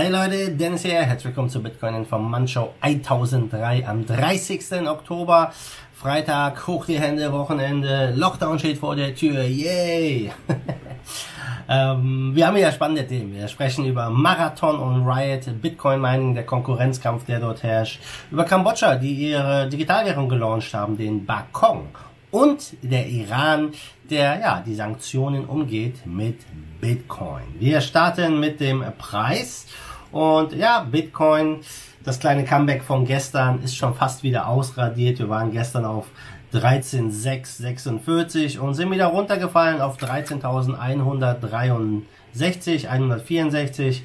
Hey Leute, Dennis hier, herzlich willkommen zur Bitcoin Informant Show 1003 am 30. Oktober. Freitag, hoch die Hände, Wochenende, Lockdown steht vor der Tür, yay! ähm, wir haben hier spannende Themen. Wir sprechen über Marathon und Riot, Bitcoin Mining, der Konkurrenzkampf, der dort herrscht, über Kambodscha, die ihre Digitalwährung gelauncht haben, den Bakong und der Iran, der ja die Sanktionen umgeht mit Bitcoin. Wir starten mit dem Preis und ja, Bitcoin, das kleine Comeback von gestern ist schon fast wieder ausradiert. Wir waren gestern auf 13.646 und sind wieder runtergefallen auf 13.163, 164.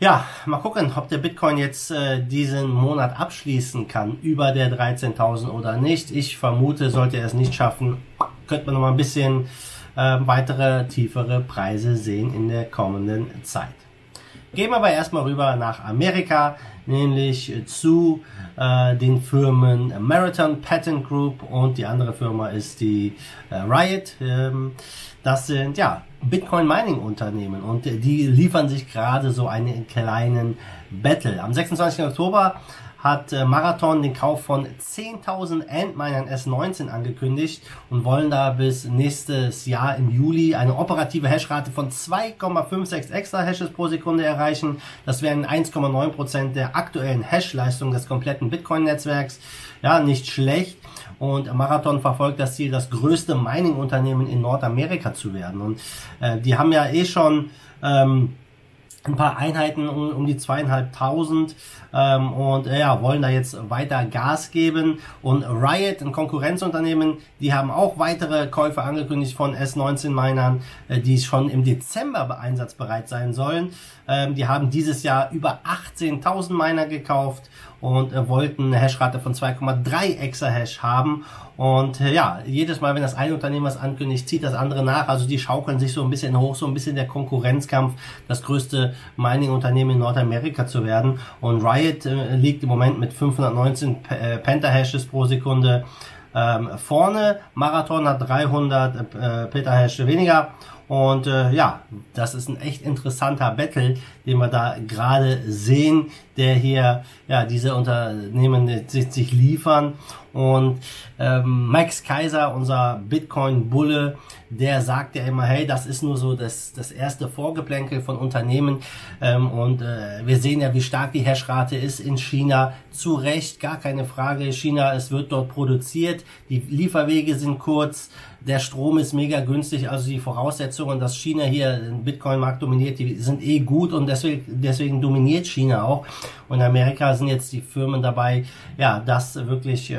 Ja, mal gucken, ob der Bitcoin jetzt äh, diesen Monat abschließen kann über der 13.000 oder nicht. Ich vermute, sollte er es nicht schaffen, könnte man noch mal ein bisschen äh, weitere tiefere Preise sehen in der kommenden Zeit. Gehen wir aber erstmal rüber nach Amerika, nämlich zu äh, den Firmen Marathon Patent Group und die andere Firma ist die äh, Riot. Ähm, das sind ja Bitcoin Mining Unternehmen und die liefern sich gerade so einen kleinen Battle. Am 26. Oktober hat äh, Marathon den Kauf von 10.000 Antminern S19 angekündigt und wollen da bis nächstes Jahr im Juli eine operative Hashrate von 2,56 extra Hashes pro Sekunde erreichen. Das wären 1,9 Prozent der aktuellen Hash-Leistung des kompletten Bitcoin-Netzwerks. Ja, nicht schlecht. Und Marathon verfolgt das Ziel, das größte Mining-Unternehmen in Nordamerika zu werden. Und äh, die haben ja eh schon ähm, ein paar Einheiten um, um die zweieinhalbtausend ähm, und äh, ja, wollen da jetzt weiter Gas geben. Und Riot, ein Konkurrenzunternehmen, die haben auch weitere Käufe angekündigt von S19-Minern, äh, die schon im Dezember einsatzbereit sein sollen. Ähm, die haben dieses Jahr über 18.000 Miner gekauft und äh, wollten eine Hashrate von 2,3 Exahash haben. Und äh, ja, jedes Mal, wenn das eine Unternehmen was ankündigt, zieht das andere nach. Also die schaukeln sich so ein bisschen hoch, so ein bisschen der Konkurrenzkampf, das größte Mining-Unternehmen in Nordamerika zu werden. Und Riot äh, liegt im Moment mit 519 P äh, Pentahashes pro Sekunde ähm, vorne. Marathon hat 300 äh, Petahash weniger. Und äh, ja, das ist ein echt interessanter Battle, den wir da gerade sehen, der hier ja diese Unternehmen sich, sich liefern. Und ähm, Max Kaiser, unser Bitcoin-Bulle, der sagt ja immer, hey, das ist nur so das, das erste Vorgeplänkel von Unternehmen. Ähm, und äh, wir sehen ja, wie stark die Hashrate ist in China. Zu Recht, gar keine Frage. China, es wird dort produziert. Die Lieferwege sind kurz. Der Strom ist mega günstig. Also die Voraussetzungen, dass China hier den Bitcoin-Markt dominiert, die sind eh gut. Und deswegen, deswegen dominiert China auch. Und in Amerika sind jetzt die Firmen dabei, ja, das wirklich äh,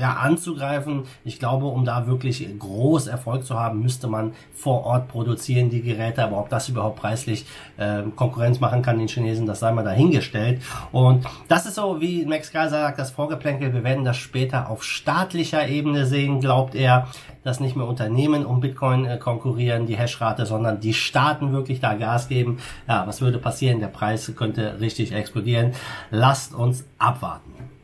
ja, anzugreifen. Ich glaube, um da wirklich groß Erfolg zu haben, müsste man vor Ort produzieren, die Geräte. Aber ob das überhaupt preislich äh, Konkurrenz machen kann den Chinesen, das sei mal dahingestellt. Und das ist so, wie Max Kaiser sagt, das Vorgeplänkel. Wir werden das später auf staatlicher Ebene sehen, glaubt er, dass nicht mehr Unternehmen um Bitcoin äh, konkurrieren, die Hashrate, sondern die Staaten wirklich da Gas geben. Ja, was würde passieren? Der Preis könnte richtig explodieren. Lasst uns abwarten.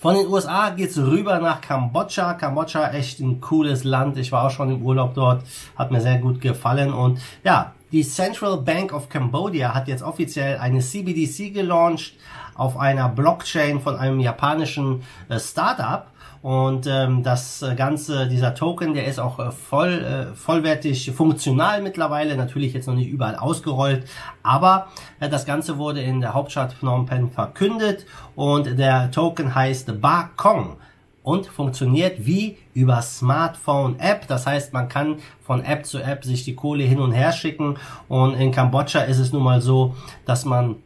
Von den USA geht's rüber nach Kambodscha. Kambodscha echt ein cooles Land. Ich war auch schon im Urlaub dort, hat mir sehr gut gefallen und ja, die Central Bank of Cambodia hat jetzt offiziell eine CBDC gelauncht auf einer Blockchain von einem japanischen äh, Startup. Und ähm, das Ganze, dieser Token, der ist auch äh, voll, äh, vollwertig funktional mittlerweile, natürlich jetzt noch nicht überall ausgerollt, aber äh, das Ganze wurde in der Hauptstadt Phnom Penh verkündet und der Token heißt Bakong und funktioniert wie über Smartphone-App. Das heißt, man kann von App zu App sich die Kohle hin und her schicken. Und in Kambodscha ist es nun mal so, dass man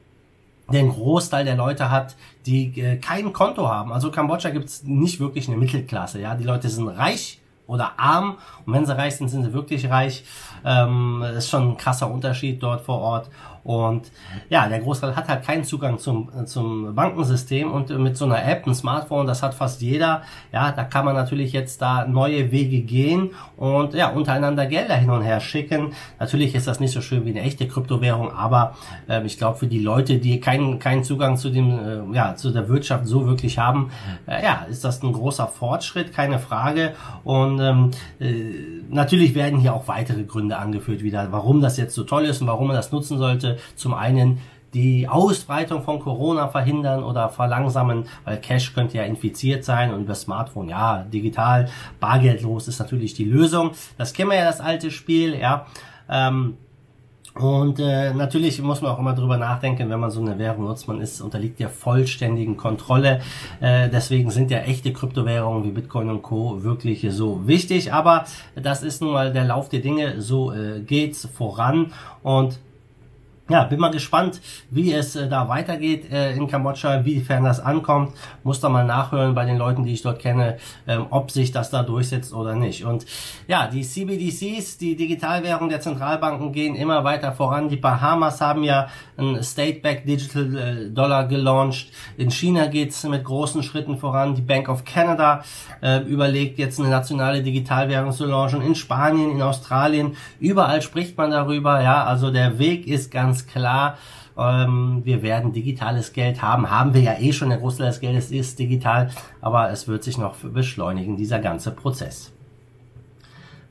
den Großteil der Leute hat, die äh, kein Konto haben. Also Kambodscha gibt es nicht wirklich eine Mittelklasse. Ja, die Leute sind reich oder arm und wenn sie reich sind, sind sie wirklich reich. Ähm, ist schon ein krasser Unterschied dort vor Ort. Und ja, der Großteil hat halt keinen Zugang zum, zum Bankensystem und mit so einer App, ein Smartphone, das hat fast jeder. Ja, da kann man natürlich jetzt da neue Wege gehen und ja, untereinander Gelder hin und her schicken. Natürlich ist das nicht so schön wie eine echte Kryptowährung, aber äh, ich glaube für die Leute, die keinen, keinen Zugang zu dem, äh, ja, zu der Wirtschaft so wirklich haben, äh, ja, ist das ein großer Fortschritt, keine Frage. Und ähm, äh, natürlich werden hier auch weitere Gründe angeführt wieder, warum das jetzt so toll ist und warum man das nutzen sollte. sollte zum einen die Ausbreitung von Corona verhindern oder verlangsamen, weil Cash könnte ja infiziert sein und über Smartphone, ja, digital, bargeldlos ist natürlich die Lösung. Das kennen wir ja, das alte Spiel, ja. Ähm, und äh, natürlich muss man auch immer drüber nachdenken, wenn man so eine Währung nutzt, man ist unterliegt der vollständigen Kontrolle. Äh, deswegen sind ja echte Kryptowährungen wie Bitcoin und Co. wirklich so wichtig. Aber das ist nun mal der Lauf der Dinge, so äh, geht's voran. Und ja, bin mal gespannt, wie es äh, da weitergeht äh, in Kambodscha, wiefern das ankommt. Muss da mal nachhören bei den Leuten, die ich dort kenne, ähm, ob sich das da durchsetzt oder nicht. Und ja, die CBDCs, die Digitalwährung der Zentralbanken, gehen immer weiter voran. Die Bahamas haben ja ein State-Back Digital äh, Dollar gelauncht. In China geht's mit großen Schritten voran. Die Bank of Canada äh, überlegt jetzt eine nationale Digitalwährung zu launchen. In Spanien, in Australien, überall spricht man darüber. Ja, also der Weg ist ganz ganz klar, ähm, wir werden digitales Geld haben. Haben wir ja eh schon, der Großteil des Geldes ist digital, aber es wird sich noch beschleunigen, dieser ganze Prozess.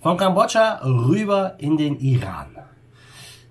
Von Kambodscha rüber in den Iran.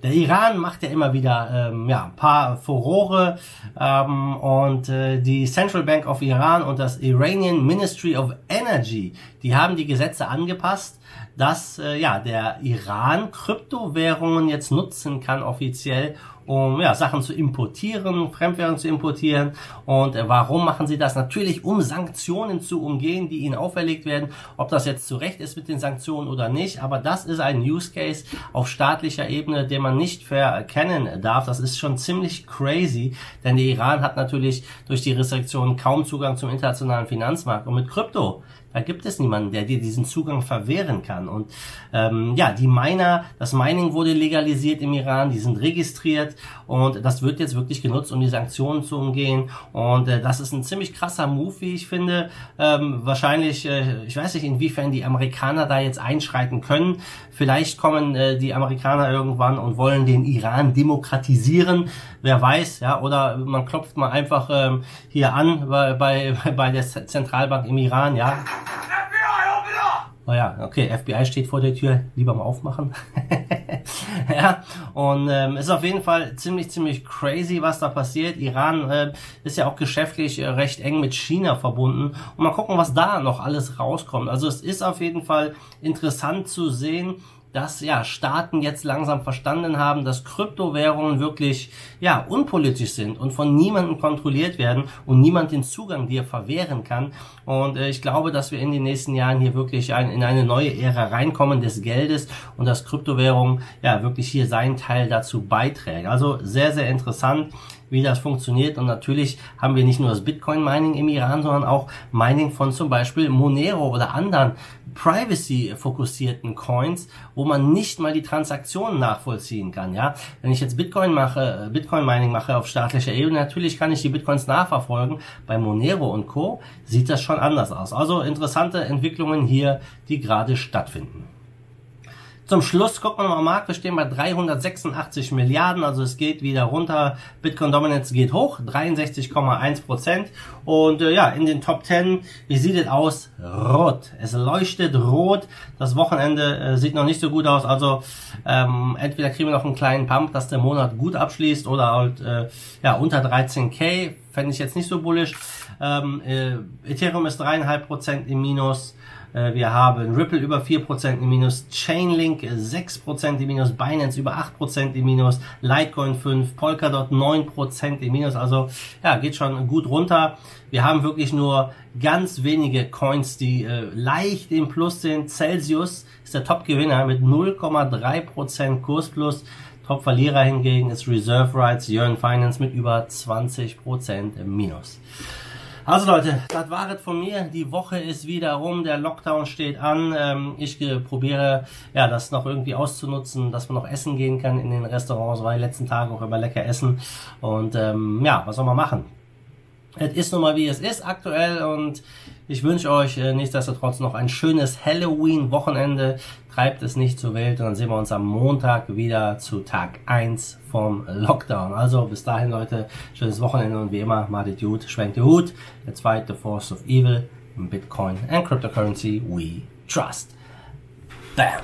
Der Iran macht ja immer wieder ähm, ja, ein paar Furore ähm, und äh, die Central Bank of Iran und das Iranian Ministry of Energy, die haben die Gesetze angepasst, dass äh, ja der Iran Kryptowährungen jetzt nutzen kann offiziell, um ja, Sachen zu importieren, Fremdwährungen zu importieren. Und äh, warum machen sie das? Natürlich, um Sanktionen zu umgehen, die ihnen auferlegt werden. Ob das jetzt zu Recht ist mit den Sanktionen oder nicht, aber das ist ein Use Case auf staatlicher Ebene, den man nicht verkennen darf. Das ist schon ziemlich crazy, denn der Iran hat natürlich durch die Restriktionen kaum Zugang zum internationalen Finanzmarkt. Und mit Krypto da gibt es niemanden, der dir diesen Zugang verwehren kann. Und ähm, ja, die Miner, das Mining wurde legalisiert im Iran, die sind registriert und das wird jetzt wirklich genutzt, um die Sanktionen zu umgehen. Und äh, das ist ein ziemlich krasser Move, wie ich finde. Ähm, wahrscheinlich, äh, ich weiß nicht, inwiefern die Amerikaner da jetzt einschreiten können. Vielleicht kommen äh, die Amerikaner irgendwann und wollen den Iran demokratisieren. Wer weiß, ja, oder man klopft mal einfach ähm, hier an bei, bei, bei der Zentralbank im Iran, ja. Oh ja, okay, FBI steht vor der Tür, lieber mal aufmachen. ja, und ähm, ist auf jeden Fall ziemlich, ziemlich crazy, was da passiert. Iran äh, ist ja auch geschäftlich äh, recht eng mit China verbunden. Und mal gucken, was da noch alles rauskommt. Also es ist auf jeden Fall interessant zu sehen, dass ja Staaten jetzt langsam verstanden haben, dass Kryptowährungen wirklich ja unpolitisch sind und von niemandem kontrolliert werden und niemand den Zugang dir verwehren kann. Und äh, ich glaube, dass wir in den nächsten Jahren hier wirklich ein, in eine neue Ära reinkommen des Geldes und dass Kryptowährung ja wirklich hier seinen Teil dazu beiträgt. Also sehr sehr interessant wie das funktioniert. Und natürlich haben wir nicht nur das Bitcoin-Mining im Iran, sondern auch Mining von zum Beispiel Monero oder anderen privacy-fokussierten Coins, wo man nicht mal die Transaktionen nachvollziehen kann. Ja, wenn ich jetzt Bitcoin mache, Bitcoin-Mining mache auf staatlicher Ebene, natürlich kann ich die Bitcoins nachverfolgen. Bei Monero und Co. sieht das schon anders aus. Also interessante Entwicklungen hier, die gerade stattfinden. Zum Schluss gucken wir mal am Markt. Wir stehen bei 386 Milliarden, also es geht wieder runter. Bitcoin Dominance geht hoch, 63,1 Prozent. Und äh, ja, in den Top 10, wie sieht es aus? Rot. Es leuchtet rot. Das Wochenende äh, sieht noch nicht so gut aus. Also ähm, entweder kriegen wir noch einen kleinen Pump, dass der Monat gut abschließt oder halt äh, ja unter 13k. Fände ich jetzt nicht so bullisch. Ähm, äh, Ethereum ist dreieinhalb Prozent im Minus. Äh, wir haben Ripple über 4% im Minus, Chainlink 6% im Minus, Binance über 8% im Minus, Litecoin 5, Polkadot 9% im Minus. Also ja, geht schon gut runter. Wir haben wirklich nur ganz wenige Coins, die äh, leicht im Plus sind. Celsius ist der Top-Gewinner mit 0,3% Kursplus. Top-Verlierer hingegen ist Reserve Rights, Yearn Finance mit über 20% im Minus. Also Leute, das war es von mir. Die Woche ist wieder rum, der Lockdown steht an. Ähm, ich probiere ja das noch irgendwie auszunutzen, dass man noch essen gehen kann in den Restaurants, weil letzten Tagen auch immer lecker essen. Und ähm, ja, was soll man machen? Es ist nun mal wie es ist aktuell und ich wünsche euch äh, nichtsdestotrotz noch ein schönes Halloween-Wochenende. Treibt es nicht zur Welt und dann sehen wir uns am Montag wieder zu Tag 1 vom Lockdown. Also bis dahin Leute, schönes Wochenende und wie immer, macht gut, schwenkt den Hut. Der zweite Force of Evil, Bitcoin and Cryptocurrency we trust. Bam!